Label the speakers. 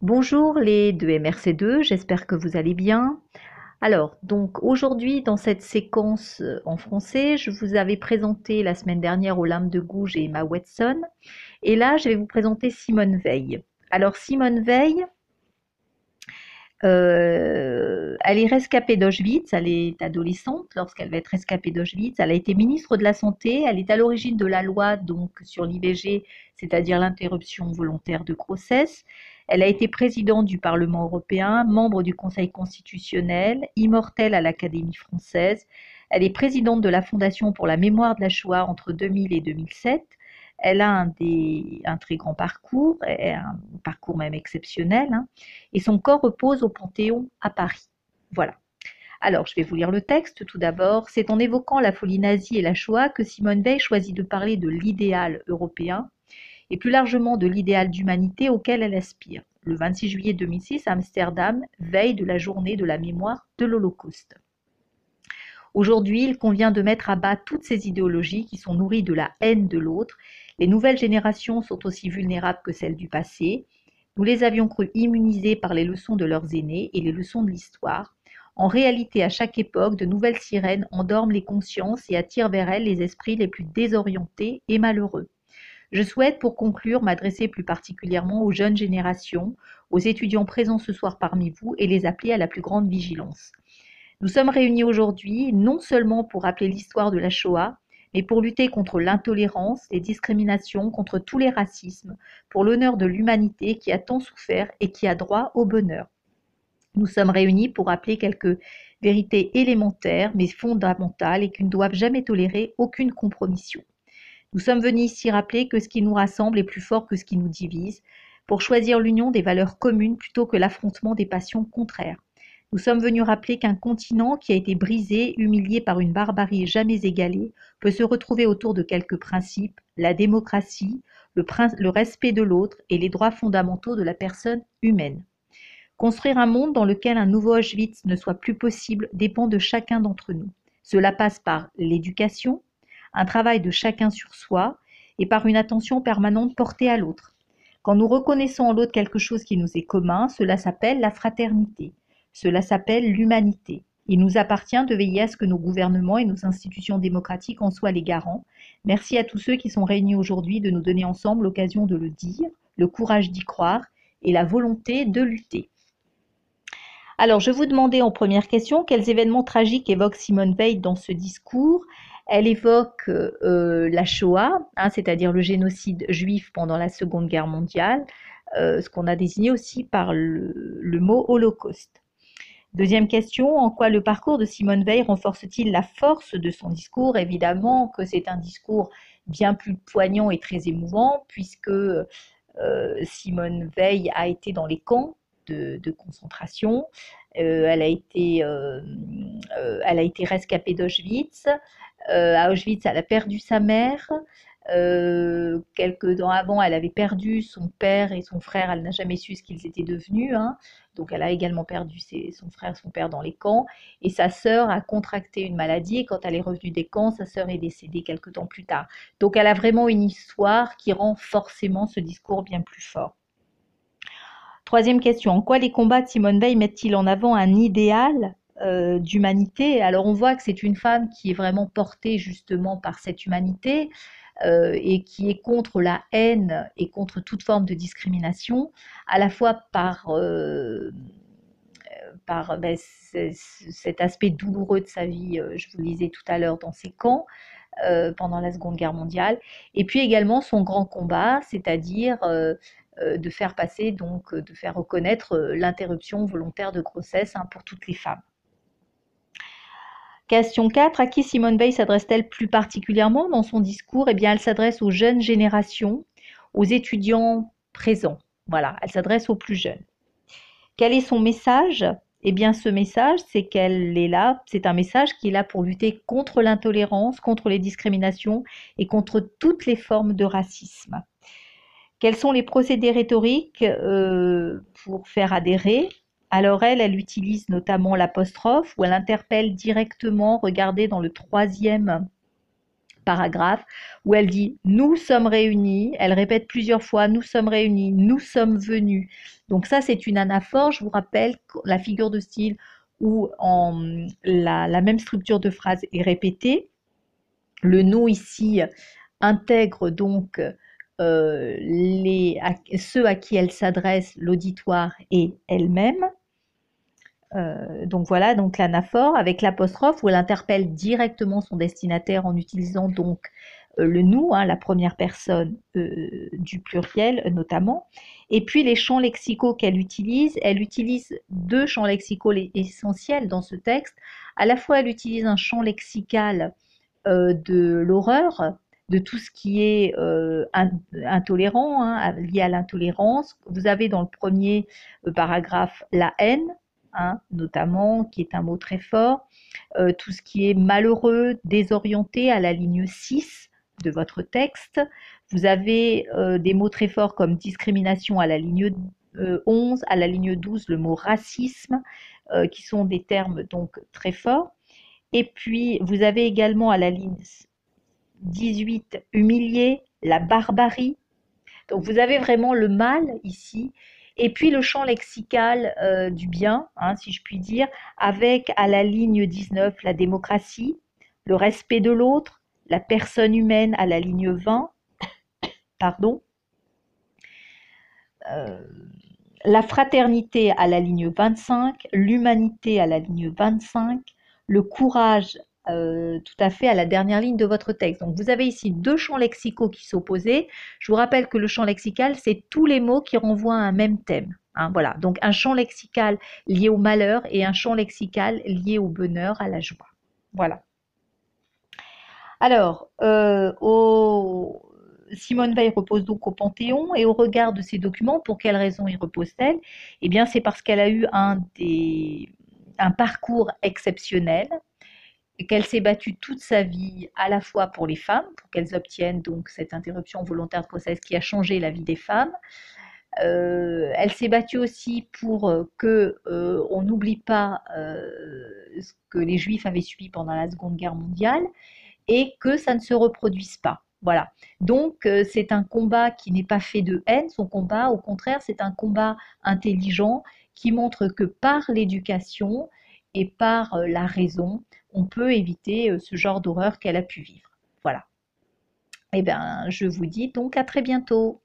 Speaker 1: Bonjour les deux MRC2, j'espère que vous allez bien. Alors, donc aujourd'hui, dans cette séquence euh, en français, je vous avais présenté la semaine dernière Olympe de Gouges et Emma Watson. Et là, je vais vous présenter Simone Veil. Alors, Simone Veil, euh, elle est rescapée d'Auschwitz, elle est adolescente lorsqu'elle va être rescapée d'Auschwitz. Elle a été ministre de la Santé, elle est à l'origine de la loi donc sur l'IVG, c'est-à-dire l'interruption volontaire de grossesse. Elle a été présidente du Parlement européen, membre du Conseil constitutionnel, immortelle à l'Académie française. Elle est présidente de la Fondation pour la mémoire de la Shoah entre 2000 et 2007. Elle a un, très grand parcours, un parcours même exceptionnel, hein, et son corps repose au Panthéon à Paris. Voilà. Alors, je vais vous lire le texte tout d'abord. C'est en évoquant la folie nazie et la Shoah que Simone Veil choisit de parler de l'idéal européen et plus largement de l'idéal d'humanité auquel elle aspire. Le 26 juillet 2006 à Amsterdam, veille de la journée de la mémoire de l'Holocauste. Aujourd'hui, il convient de mettre à bas toutes ces idéologies qui sont nourries de la haine de l'autre les nouvelles générations sont aussi vulnérables que celles du passé. Nous les avions cru immunisées par les leçons de leurs aînés et les leçons de l'histoire. En réalité, à chaque époque, de nouvelles sirènes endorment les consciences et attirent vers elles les esprits les plus désorientés et malheureux. Je souhaite, pour conclure, m'adresser plus particulièrement aux jeunes générations, aux étudiants présents ce soir parmi vous et les appeler à la plus grande vigilance. Nous sommes réunis aujourd'hui non seulement pour rappeler l'histoire de la Shoah, mais pour lutter contre l'intolérance, les discriminations, contre tous les racismes, pour l'honneur de l'humanité qui a tant souffert et qui a droit au bonheur. Nous sommes réunis pour rappeler quelques vérités élémentaires mais fondamentales et qui ne doivent jamais tolérer aucune compromission. Nous sommes venus ici rappeler que ce qui nous rassemble est plus fort que ce qui nous divise, pour choisir l'union des valeurs communes plutôt que l'affrontement des passions contraires. Nous sommes venus rappeler qu'un continent qui a été brisé, humilié par une barbarie jamais égalée, peut se retrouver autour de quelques principes, la démocratie, le, respect de l'autre et les droits fondamentaux de la personne humaine. Construire un monde dans lequel un nouveau Auschwitz ne soit plus possible dépend de chacun d'entre nous. Cela passe par l'éducation, un travail de chacun sur soi et par une attention permanente portée à l'autre. Quand nous reconnaissons en l'autre quelque chose qui nous est commun, cela s'appelle la fraternité. Cela s'appelle l'humanité. Il nous appartient de veiller à ce que nos gouvernements et nos institutions démocratiques en soient les garants. Merci à tous ceux qui sont réunis aujourd'hui de nous donner ensemble l'occasion de le dire, le courage d'y croire et la volonté de lutter. Alors, je vous demandais en première question quels événements tragiques évoque Simone Veil dans ce discours. Elle évoque euh, la Shoah, hein, c'est-à-dire le génocide juif pendant la Seconde Guerre mondiale, euh, ce qu'on a désigné aussi par le mot Holocauste. Deuxième question, en quoi le parcours de Simone Veil renforce-t-il la force de son discours? Évidemment que c'est un discours bien plus poignant et très émouvant, puisque euh, Simone Veil a été dans les camps de, concentration, euh, elle, a été, euh, elle a été rescapée d'Auschwitz, à Auschwitz, elle a perdu sa mère, euh, quelques temps avant, elle avait perdu son père et son frère. Elle n'a jamais su ce qu'ils étaient devenus. Hein. Donc, elle a également perdu son frère et son père dans les camps. Et sa sœur a contracté une maladie. Et quand elle est revenue des camps, sa sœur est décédée quelques temps plus tard. Donc, elle a vraiment une histoire qui rend forcément ce discours bien plus fort. Troisième question. En quoi les combats de Simone Veil mettent-ils en avant un idéal euh, d'humanité Alors, on voit que c'est une femme qui est vraiment portée justement par cette humanité. Euh, et qui est contre la haine et contre toute forme de discrimination, à la fois par, euh, par ben, cet aspect douloureux de sa vie, je vous le disais tout à l'heure, dans ses camps. pendant la Seconde Guerre mondiale, et puis également son grand combat, c'est-à-dire de faire passer, donc de faire reconnaître l'interruption volontaire de grossesse hein, pour toutes les femmes. Question 4. À qui Simone Veil s'adresse-t-elle plus particulièrement dans son discours? Eh bien, elle s'adresse aux jeunes générations, aux étudiants présents. Voilà, elle s'adresse aux plus jeunes. Quel est son message? Eh bien, ce message, c'est qu'elle est là, c'est un message qui est là pour lutter contre l'intolérance, contre les discriminations et contre toutes les formes de racisme. Quels sont les procédés rhétoriques euh, pour faire adhérer? Alors elle, elle utilise notamment l'apostrophe où elle interpelle directement, regardez dans le troisième paragraphe où elle dit nous sommes réunis, elle répète plusieurs fois nous sommes réunis, nous sommes venus. Donc ça c'est une anaphore, je vous rappelle la figure de style où la, même structure de phrase est répétée. Le nous ici intègre donc euh, ceux à qui elle s'adresse, l'auditoire et elle-même. Euh, donc voilà, donc l'anaphore avec l'apostrophe où elle interpelle directement son destinataire en utilisant donc euh, le nous, hein, la première personne euh, du pluriel notamment. Et puis les champs lexicaux qu'elle utilise, elle utilise deux champs lexicaux essentiels dans ce texte. À la fois, elle utilise un champ lexical de l'horreur, de tout ce qui est intolérant, hein, lié à l'intolérance. Vous avez dans le premier paragraphe la haine, Hein, notamment, qui est un mot très fort, euh, tout ce qui est malheureux, désorienté à la ligne 6 de votre texte. Vous avez euh, des mots très forts comme discrimination à la ligne 11, euh, à la ligne 12 le mot racisme, qui sont des termes donc très forts. Et puis vous avez également à la ligne 18 humilié, la barbarie. Donc vous avez vraiment le mal ici et puis le champ lexical euh, du bien, hein, si je puis dire, avec à la ligne 19 la démocratie, le respect de l'autre, la personne humaine à la ligne 20, pardon, euh, la fraternité à la ligne 25, l'humanité à la ligne 25, le courage euh, tout à fait à la dernière ligne de votre texte. Donc vous avez ici deux champs lexicaux qui s'opposaient. Je vous rappelle que le champ lexical, c'est tous les mots qui renvoient à un même thème. Hein, voilà, donc un champ lexical lié au malheur et un champ lexical lié au bonheur, à la joie. Voilà. Alors, euh, Simone Veil repose donc au Panthéon et au regard de ces documents, pour quelles raisons y repose-t-elle? Eh bien, c'est parce qu'elle a eu un, parcours exceptionnel, qu'elle s'est battue toute sa vie à la fois pour les femmes, pour qu'elles obtiennent donc cette interruption volontaire de grossesse qui a changé la vie des femmes. Euh, elle s'est battue aussi pour euh, que euh, on n'oublie pas ce que les Juifs avaient subi pendant la Seconde Guerre mondiale et que ça ne se reproduise pas. Voilà. Donc c'est un combat qui n'est pas fait de haine, son combat, au contraire, c'est un combat intelligent qui montre que par l'éducation et par la raison, on peut éviter euh, ce genre d'horreur qu'elle a pu vivre. Voilà. Eh bien, je vous dis donc à très bientôt.